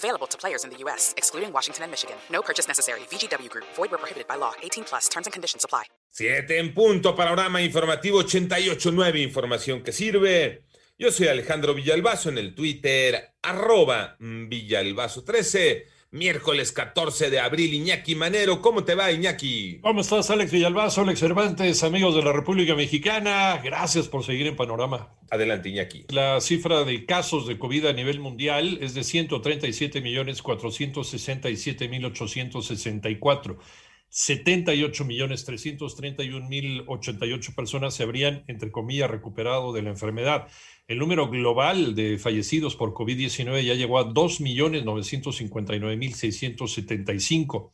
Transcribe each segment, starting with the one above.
Available to players in the U.S., excluding Washington and Michigan. No purchase necessary. VGW Group. Void where prohibited by law. 18 plus. Terms and conditions apply. Siete en punto. Panorama informativo 88.9. Información que sirve. Yo soy Alejandro Villalbazo en el Twitter, arroba Villalbazo13. Miércoles 14 de abril, Iñaki Manero. ¿Cómo te va, Iñaki? ¿Cómo estás, Alex Villalbazo, Alex Cervantes, amigos de la República Mexicana? Gracias por seguir en Panorama. Adelante, Iñaki. La cifra de casos de COVID a nivel mundial es de 137 millones 467 mil 864. 78 millones 331 mil 88 personas se habrían, entre comillas, recuperado de la enfermedad. El número global de fallecidos por COVID-19 ya llegó a 2 millones 959 mil 675.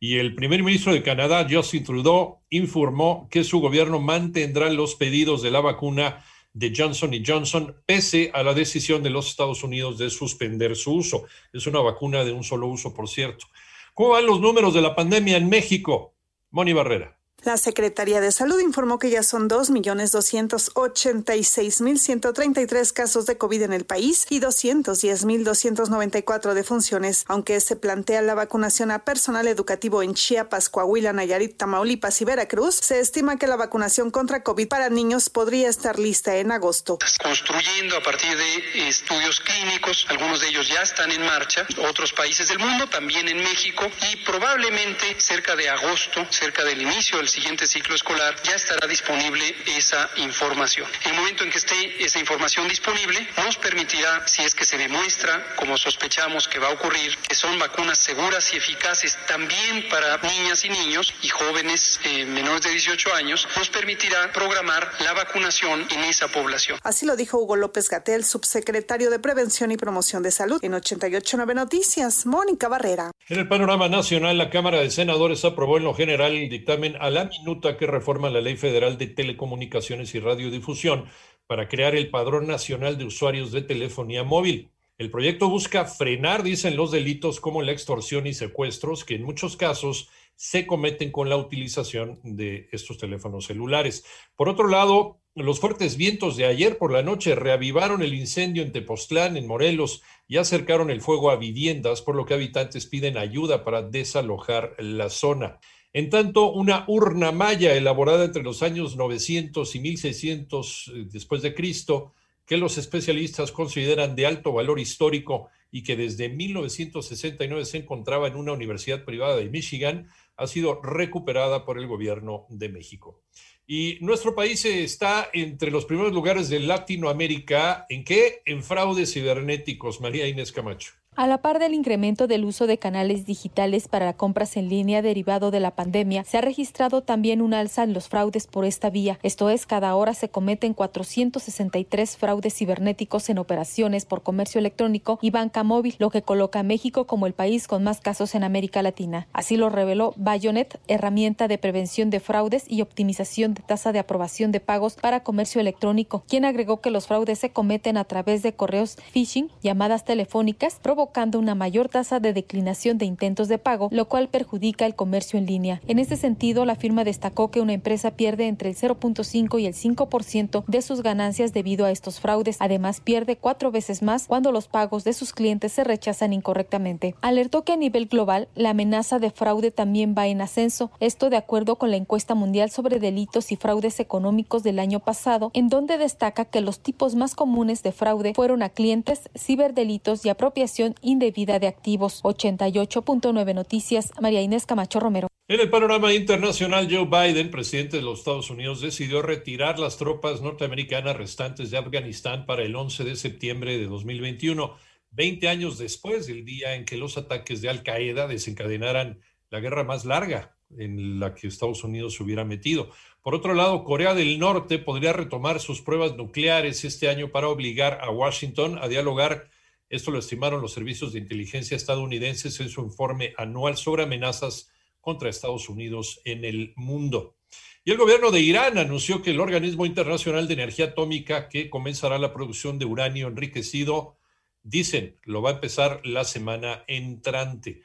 Y el primer ministro de Canadá, Justin Trudeau, informó que su gobierno mantendrá los pedidos de la vacuna de Johnson y Johnson, pese a la decisión de los Estados Unidos de suspender su uso. Es una vacuna de un solo uso, por cierto. ¿Cómo van los números de la pandemia en México? Moni Barrera. La Secretaría de Salud informó que ya son 2.286.133 casos de COVID en el país y 210.294 defunciones, aunque se plantea la vacunación a personal educativo en Chiapas, Coahuila, Nayarit, Tamaulipas y Veracruz. Se estima que la vacunación contra COVID para niños podría estar lista en agosto. Construyendo a partir de estudios clínicos, algunos de ellos ya están en marcha, otros países del mundo, también en México, y probablemente cerca de agosto, cerca del inicio del siguiente ciclo escolar, ya estará disponible esa información. El momento en que esté esa información disponible, nos permitirá, si es que se demuestra, como sospechamos que va a ocurrir, que son vacunas seguras y eficaces también para niñas y niños y jóvenes eh, menores de 18 años, nos permitirá programar la vacunación en esa población. Así lo dijo Hugo López Gatel, subsecretario de Prevención y Promoción de Salud. En 889 Noticias, Mónica Barrera. En el panorama nacional, la Cámara de Senadores aprobó en lo general el dictamen a la minuta que reforma la Ley Federal de Telecomunicaciones y Radiodifusión para crear el Padrón Nacional de Usuarios de Telefonía Móvil. El proyecto busca frenar, dicen los delitos como la extorsión y secuestros, que en muchos casos se cometen con la utilización de estos teléfonos celulares. Por otro lado, los fuertes vientos de ayer por la noche reavivaron el incendio en Tepoztlán, en Morelos, y acercaron el fuego a viviendas, por lo que habitantes piden ayuda para desalojar la zona. En tanto, una urna maya elaborada entre los años 900 y 1600 eh, después de Cristo, que los especialistas consideran de alto valor histórico y que desde 1969 se encontraba en una universidad privada de Michigan, ha sido recuperada por el gobierno de México. Y nuestro país está entre los primeros lugares de Latinoamérica. ¿En qué? En fraudes cibernéticos. María Inés Camacho. A la par del incremento del uso de canales digitales para compras en línea derivado de la pandemia, se ha registrado también un alza en los fraudes por esta vía. Esto es, cada hora se cometen 463 fraudes cibernéticos en operaciones por comercio electrónico y banca móvil, lo que coloca a México como el país con más casos en América Latina. Así lo reveló Bayonet, herramienta de prevención de fraudes y optimización de tasa de aprobación de pagos para comercio electrónico, quien agregó que los fraudes se cometen a través de correos phishing, llamadas telefónicas, provocando una mayor tasa de declinación de intentos de pago, lo cual perjudica el comercio en línea. En este sentido, la firma destacó que una empresa pierde entre el 0.5 y el 5% de sus ganancias debido a estos fraudes. Además, pierde cuatro veces más cuando los pagos de sus clientes se rechazan incorrectamente. Alertó que a nivel global, la amenaza de fraude también va en ascenso, esto de acuerdo con la encuesta mundial sobre delitos y fraudes económicos del año pasado, en donde destaca que los tipos más comunes de fraude fueron a clientes, ciberdelitos y apropiación indebida de activos. 88.9 Noticias, María Inés Camacho Romero. En el panorama internacional, Joe Biden, presidente de los Estados Unidos, decidió retirar las tropas norteamericanas restantes de Afganistán para el 11 de septiembre de 2021, 20 años después del día en que los ataques de Al Qaeda desencadenaran la guerra más larga en la que Estados Unidos se hubiera metido. Por otro lado, Corea del Norte podría retomar sus pruebas nucleares este año para obligar a Washington a dialogar esto lo estimaron los servicios de inteligencia estadounidenses en su informe anual sobre amenazas contra Estados Unidos en el mundo. Y el gobierno de Irán anunció que el Organismo Internacional de Energía Atómica, que comenzará la producción de uranio enriquecido, dicen, lo va a empezar la semana entrante.